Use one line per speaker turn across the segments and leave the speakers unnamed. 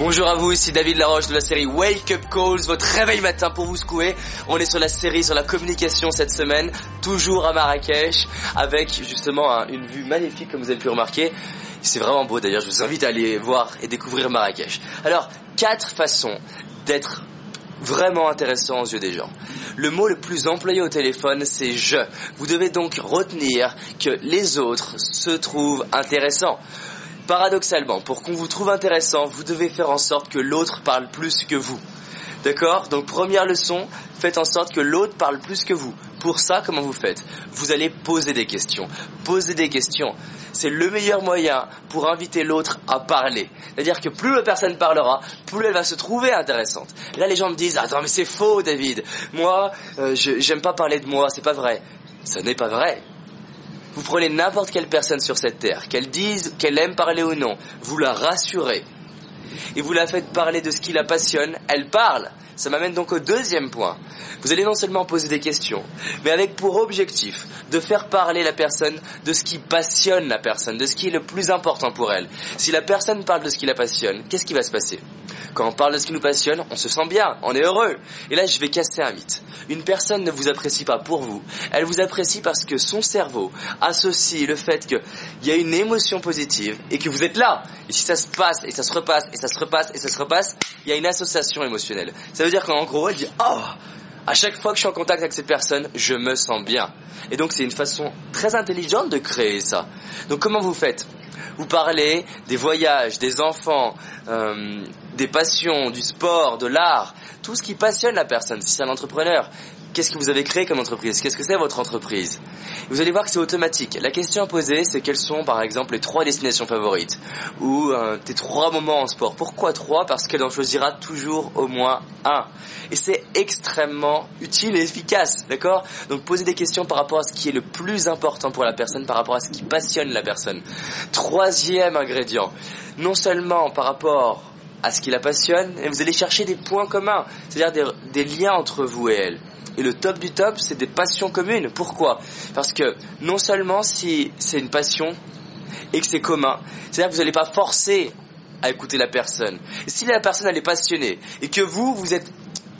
Bonjour à vous, ici David Laroche de la série Wake Up Calls, votre réveil matin pour vous secouer. On est sur la série sur la communication cette semaine, toujours à Marrakech, avec justement une vue magnifique comme vous avez pu remarquer. C'est vraiment beau d'ailleurs, je vous invite à aller voir et découvrir Marrakech. Alors, quatre façons d'être vraiment intéressant aux yeux des gens. Le mot le plus employé au téléphone, c'est je. Vous devez donc retenir que les autres se trouvent intéressants. Paradoxalement, pour qu'on vous trouve intéressant, vous devez faire en sorte que l'autre parle plus que vous. D'accord? Donc première leçon, faites en sorte que l'autre parle plus que vous. Pour ça, comment vous faites? Vous allez poser des questions. Poser des questions. C'est le meilleur moyen pour inviter l'autre à parler. C'est-à-dire que plus la personne parlera, plus elle va se trouver intéressante. là, les gens me disent, attends, mais c'est faux, David. Moi, euh, j'aime pas parler de moi, c'est pas vrai. Ce n'est pas vrai. Vous prenez n'importe quelle personne sur cette terre, qu'elle dise qu'elle aime parler ou non, vous la rassurez et vous la faites parler de ce qui la passionne, elle parle. Ça m'amène donc au deuxième point. Vous allez non seulement poser des questions, mais avec pour objectif de faire parler la personne de ce qui passionne la personne, de ce qui est le plus important pour elle. Si la personne parle de ce qui la passionne, qu'est-ce qui va se passer? Quand on parle de ce qui nous passionne, on se sent bien, on est heureux. Et là, je vais casser un mythe. Une personne ne vous apprécie pas pour vous, elle vous apprécie parce que son cerveau associe le fait qu'il y a une émotion positive et que vous êtes là. Et si ça se passe, et ça se repasse, et ça se repasse, et ça se repasse, il y a une association émotionnelle. Ça veut dire qu'en gros, elle dit, oh, à chaque fois que je suis en contact avec cette personne, je me sens bien. Et donc c'est une façon très intelligente de créer ça. Donc comment vous faites? Vous parlez des voyages, des enfants, euh, des passions, du sport, de l'art, tout ce qui passionne la personne. Si c'est un entrepreneur, qu'est-ce que vous avez créé comme entreprise? Qu'est-ce que c'est votre entreprise? Vous allez voir que c'est automatique. La question à poser, c'est quelles sont par exemple les trois destinations favorites? Ou euh, tes trois moments en sport. Pourquoi trois? Parce qu'elle en choisira toujours au moins un. Et c'est extrêmement utile et efficace, d'accord? Donc posez des questions par rapport à ce qui est le plus important pour la personne, par rapport à ce qui passionne la personne. Troisième ingrédient, non seulement par rapport à ce qui la passionne, et vous allez chercher des points communs, c'est-à-dire des, des liens entre vous et elle. Et le top du top, c'est des passions communes. Pourquoi? Parce que non seulement si c'est une passion et que c'est commun, c'est-à-dire que vous n'allez pas forcer à écouter la personne. Si la personne elle est passionnée et que vous vous êtes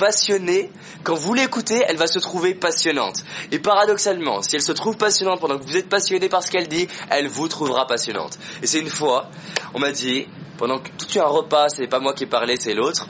passionné, quand vous l'écoutez, elle va se trouver passionnante. Et paradoxalement, si elle se trouve passionnante pendant que vous êtes passionné par ce qu'elle dit, elle vous trouvera passionnante. Et c'est une fois, on m'a dit, pendant que tout un repas, c'est pas moi qui ai parlé, c'est l'autre,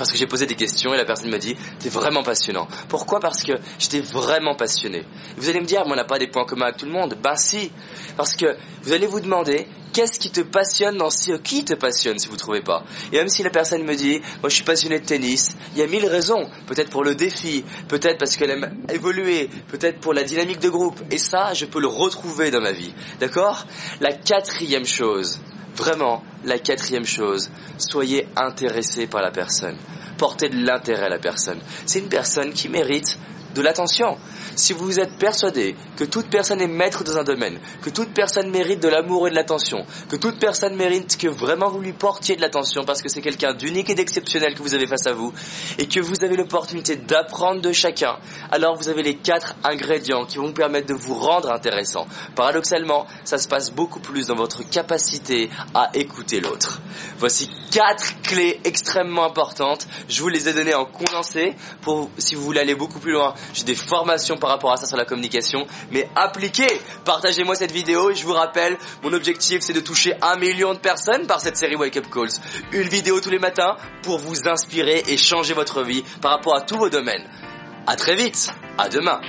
parce que j'ai posé des questions et la personne m'a dit t'es vraiment passionnant. Pourquoi? Parce que j'étais vraiment passionné. vous allez me dire mais on n'a pas des points communs avec tout le monde. Ben si, parce que vous allez vous demander qu'est-ce qui te passionne dans ce qui te passionne si vous trouvez pas? Et même si la personne me dit moi je suis passionné de tennis, il y a mille raisons. Peut-être pour le défi, peut-être parce qu'elle aime évoluer, peut-être pour la dynamique de groupe. Et ça, je peux le retrouver dans ma vie. D'accord? La quatrième chose Vraiment, la quatrième chose, soyez intéressé par la personne. Portez de l'intérêt à la personne. C'est une personne qui mérite de l'attention. Si vous êtes persuadé que toute personne est maître dans un domaine, que toute personne mérite de l'amour et de l'attention, que toute personne mérite que vraiment vous lui portiez de l'attention parce que c'est quelqu'un d'unique et d'exceptionnel que vous avez face à vous, et que vous avez l'opportunité d'apprendre de chacun, alors vous avez les quatre ingrédients qui vont vous permettre de vous rendre intéressant. Paradoxalement, ça se passe beaucoup plus dans votre capacité à écouter l'autre. Voici quatre clés extrêmement importantes. Je vous les ai données en condensé pour si vous voulez aller beaucoup plus loin. J'ai des formations par rapport à ça sur la communication, mais appliquez. Partagez-moi cette vidéo et je vous rappelle, mon objectif c'est de toucher un million de personnes par cette série Wake Up Calls. Une vidéo tous les matins pour vous inspirer et changer votre vie par rapport à tous vos domaines. À très vite. À demain.